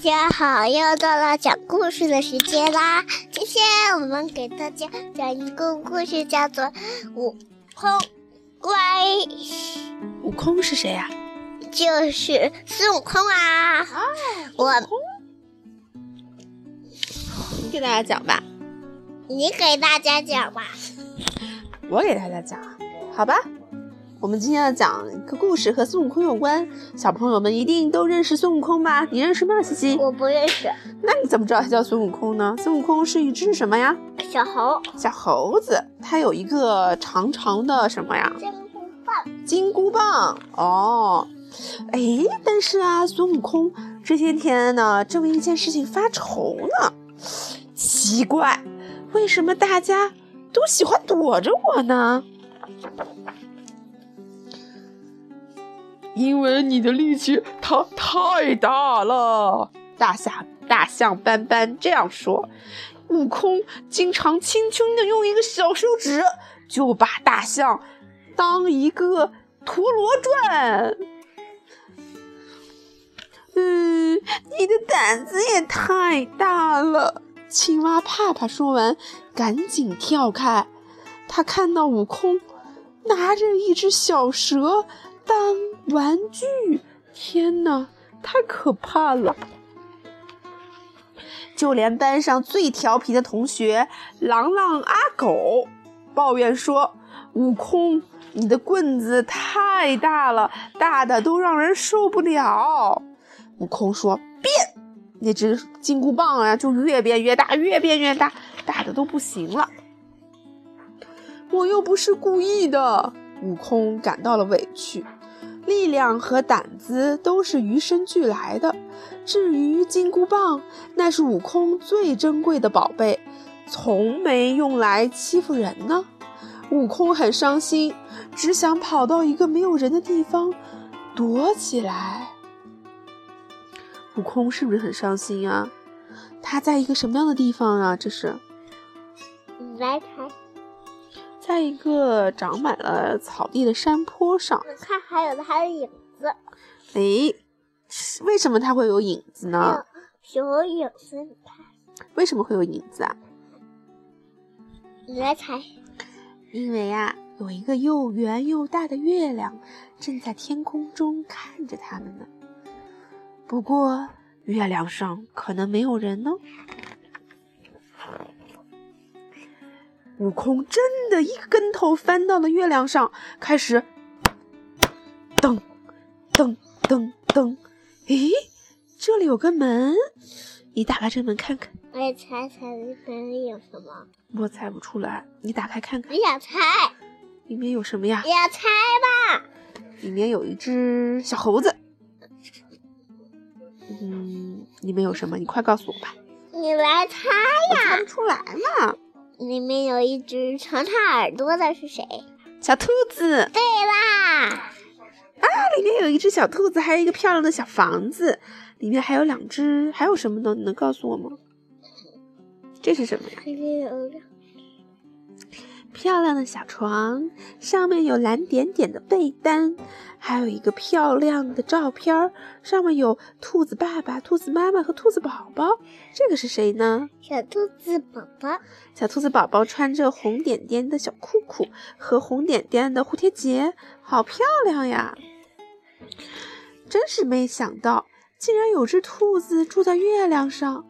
家好，又到了讲故事的时间啦！今天我们给大家讲一个故事，叫做《悟空乖》。悟空是谁呀、就是孙悟空啊！我你给大家讲吧，你给大家讲吧。我给大家讲，好吧？我们今天要讲一个故事和孙悟空有关，小朋友们一定都认识孙悟空吧？你认识吗，西西？我不认识那你怎么知道他叫孙悟空呢？孙悟空是一只什么呀？小猴，小猴子，它有一个长长的什么呀？金箍棒，金箍棒哦。哎，但是啊，孙悟空这些天呢，正为一件事情发愁呢。奇怪，为什么大家都喜欢躲着我呢？因为你的力气它太大了。大象大象斑斑这样说。悟空经常轻轻的用一个小手指就把大象当一个陀螺转。嗯，你的胆子也太大了。青蛙怕怕说完，赶紧跳开。他看到悟空拿着一只小蛇当玩具，天哪，太可怕了！就连班上最调皮的同学郎朗阿狗抱怨说：“悟空，你的棍子太大了，大的都让人受不了。”悟空说：“变！”那只金箍棒啊，就越变越大，越变越大，大的都不行了。我又不是故意的，悟空感到了委屈。力量和胆子都是与生俱来的。至于金箍棒，那是悟空最珍贵的宝贝，从没用来欺负人呢。悟空很伤心，只想跑到一个没有人的地方躲起来。悟空是不是很伤心啊？他在一个什么样的地方啊？这是来，在一个长满了草地的山坡上。你看还有它的影子，诶，为什么它会有影子呢？有影子，你看，为什么会有影子啊？你来猜，因为呀、有一个又圆又大的月亮正在天空中看着他们呢。不过，月亮上可能没有人呢。悟空真的一个跟头翻到了月亮上，开始噔噔噔噔。诶，这里有个门，你打开这门看看。我也猜猜里面有什么？我猜不出来，你打开看看，你想猜？里面有什么呀你？要猜吧？里面有一只小猴子。嗯，里面有什么？你快告诉我吧。你来猜我猜！不出来嘛。里面有一只长长耳朵的是谁？小兔子对啦，啊，里面有一只小兔子，还有一个漂亮的小房子，里面还有两只，还有什么呢？你能告诉我吗？这是什么呀？里面有两漂亮的小床，上面有蓝点点的被单，还有一个漂亮的照片儿，上面有兔子爸爸、兔子妈妈和兔子宝宝。这个是谁呢？小兔子宝宝。小兔子宝宝穿着红点点的小裤裤和红点点的蝴蝶结，好漂亮呀！真是没想到，竟然有只兔子住在月亮上。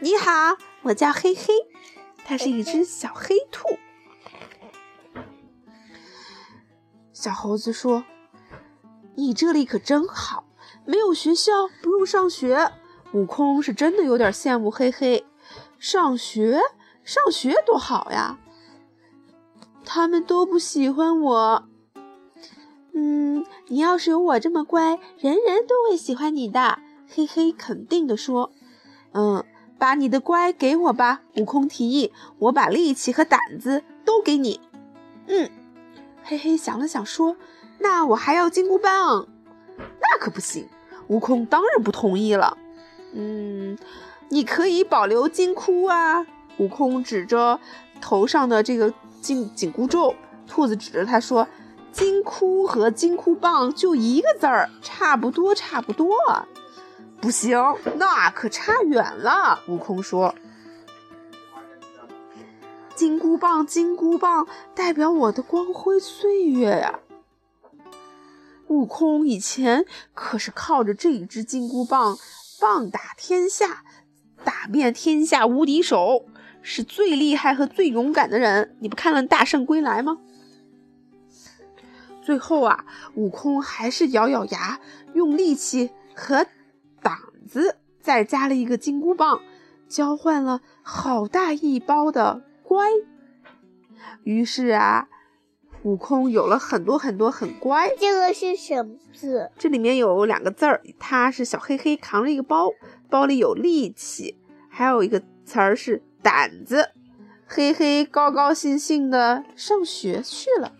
你好，我叫黑黑，它是一只小黑兔。小猴子说：“你这里可真好，没有学校，不用上学。”悟空是真的有点羡慕黑黑，上学，上学多好呀！他们都不喜欢我。嗯，你要是有我这么乖，人人都会喜欢你的。嘿嘿，肯定的说。嗯，把你的乖给我吧。悟空提议，我把力气和胆子都给你。嗯，嘿嘿想了想说，那我还要金箍棒。那可不行，悟空当然不同意了。嗯，你可以保留金箍啊。悟空指着头上的这个紧紧箍咒，兔子指着他说：“金箍和金箍棒就一个字儿，差不多，差不多。”不行，那可差远了。悟空说：“金箍棒，金箍棒，代表我的光辉岁月呀！”悟空以前可是靠着这一支金箍棒，棒打天下，打遍天下无敌手，是最厉害和最勇敢的人。你不看了《大圣归来》吗？最后啊，悟空还是咬咬牙，用力气和胆子，再加了一个金箍棒，交换了好大一包的乖。于是啊。悟空有了很多很多很乖，这个是什么字？这里面有两个字儿，它是小黑黑扛着一个包，包里有力气，还有一个词儿是胆子。黑黑高高兴兴的上学去了。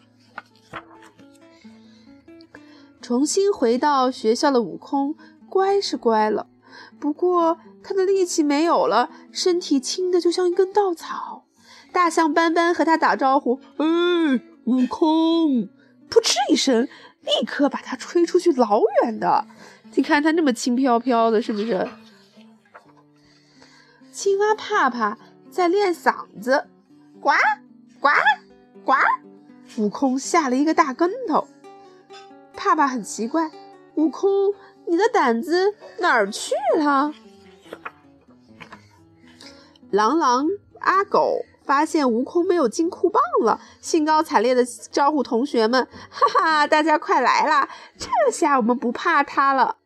重新回到学校的悟空，乖是乖了，不过他的力气没有了，身体轻的就像一根稻草。大象斑斑和他打招呼：“哎。”悟空，扑哧一声，立刻把他吹出去老远的。你看他那么轻飘飘的，是不是？青蛙怕怕在练嗓子，呱呱呱。悟空吓了一个大跟头。怕怕很奇怪，悟空，你的胆子哪儿去了？狼狼阿狗。发现悟空没有金箍棒了，兴高采烈的招呼同学们：“哈哈，大家快来啦！这下我们不怕他了。”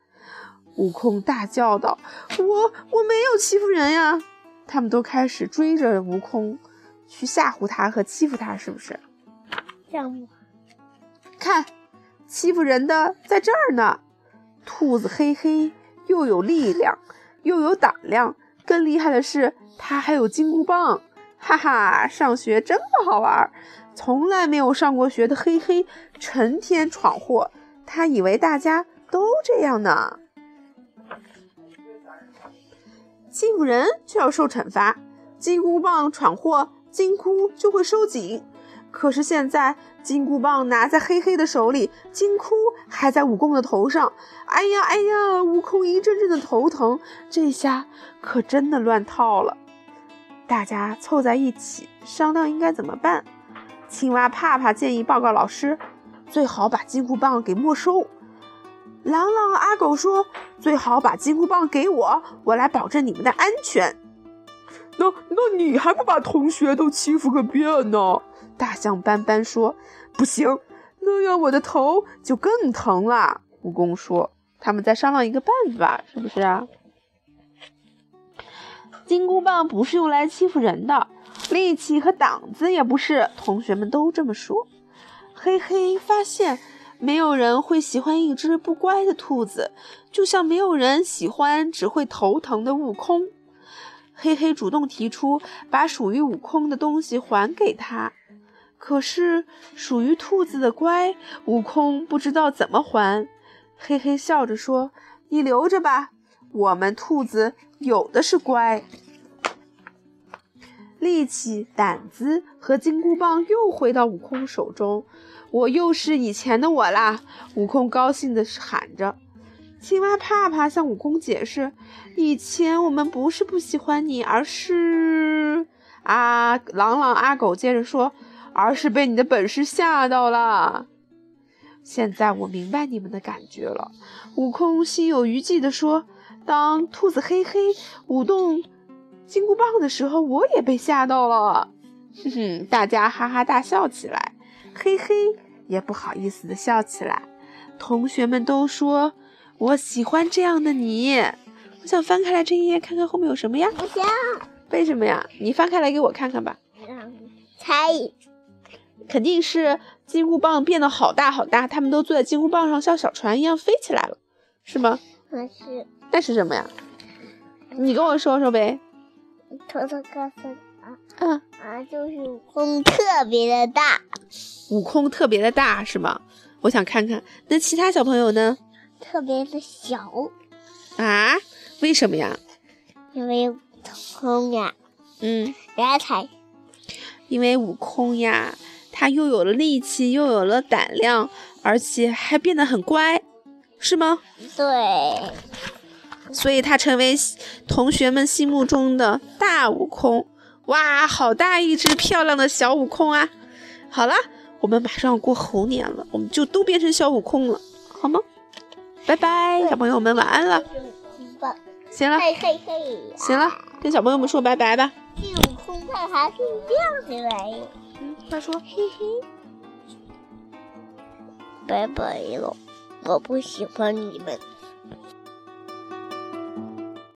悟空大叫道：“我我没有欺负人呀！”他们都开始追着悟空，去吓唬他和欺负他，是不是？这样看，欺负人的在这儿呢。兔子嘿嘿又有力量，又有胆量，更厉害的是，它还有金箍棒。哈哈，上学真不好玩！从来没有上过学的黑黑，成天闯祸。他以为大家都这样呢。欺负人就要受惩罚，金箍棒闯祸，金箍就会收紧。可是现在，金箍棒拿在黑黑的手里，金箍还在悟空的头上。哎呀哎呀，悟空一阵阵的头疼，这下可真的乱套了。大家凑在一起商量应该怎么办。青蛙怕怕建议报告老师，最好把金箍棒给没收。狼狼阿狗说，最好把金箍棒给我，我来保证你们的安全。那那你还不把同学都欺负个遍呢？大象斑斑说，不行，那样我的头就更疼了。蜈蚣说，他们在商量一个办法，是不是啊？金箍棒不是用来欺负人的，力气和胆子也不是。同学们都这么说。嘿嘿，发现没有人会喜欢一只不乖的兔子，就像没有人喜欢只会头疼的悟空。嘿嘿主动提出把属于悟空的东西还给他，可是属于兔子的乖，悟空不知道怎么还。嘿嘿笑着说：“你留着吧。”我们兔子有的是乖，力气、胆子和金箍棒又回到悟空手中，我又是以前的我啦！悟空高兴地喊着。青蛙怕怕向悟空解释：“以前我们不是不喜欢你，而是……”啊，狼狼阿狗接着说：“而是被你的本事吓到了。”现在我明白你们的感觉了。悟空心有余悸地说。当兔子黑黑舞动金箍棒的时候，我也被吓到了。哼哼，大家哈哈大笑起来，嘿嘿也不好意思的笑起来。同学们都说我喜欢这样的你。我想翻开来这一页，看看后面有什么呀？不行。为什么呀？你翻开来给我看看吧。猜。肯定是金箍棒变得好大好大，他们都坐在金箍棒上，像小船一样飞起来了，是吗？是。那是什么呀？你跟我说说呗。偷偷告诉你啊，嗯啊，就是悟空特别的大。悟空特别的大是吗？我想看看。那其他小朋友呢？特别的小。啊？为什么呀？因为悟空呀。嗯。来猜。因为悟空呀，他又有了力气，又有了胆量，而且还变得很乖，是吗？对。所以他成为同学们心目中的大悟空。哇，好大一只漂亮的小悟空啊！好了，我们马上要过猴年了，我们就都变成小悟空了，好吗？拜拜，小朋友们晚安了。行了，嘿嘿嘿，行了，跟小朋友们说拜拜吧。孙悟空他还是这样的玩意。嗯，快说，嘿嘿，拜拜了，我不喜欢你们。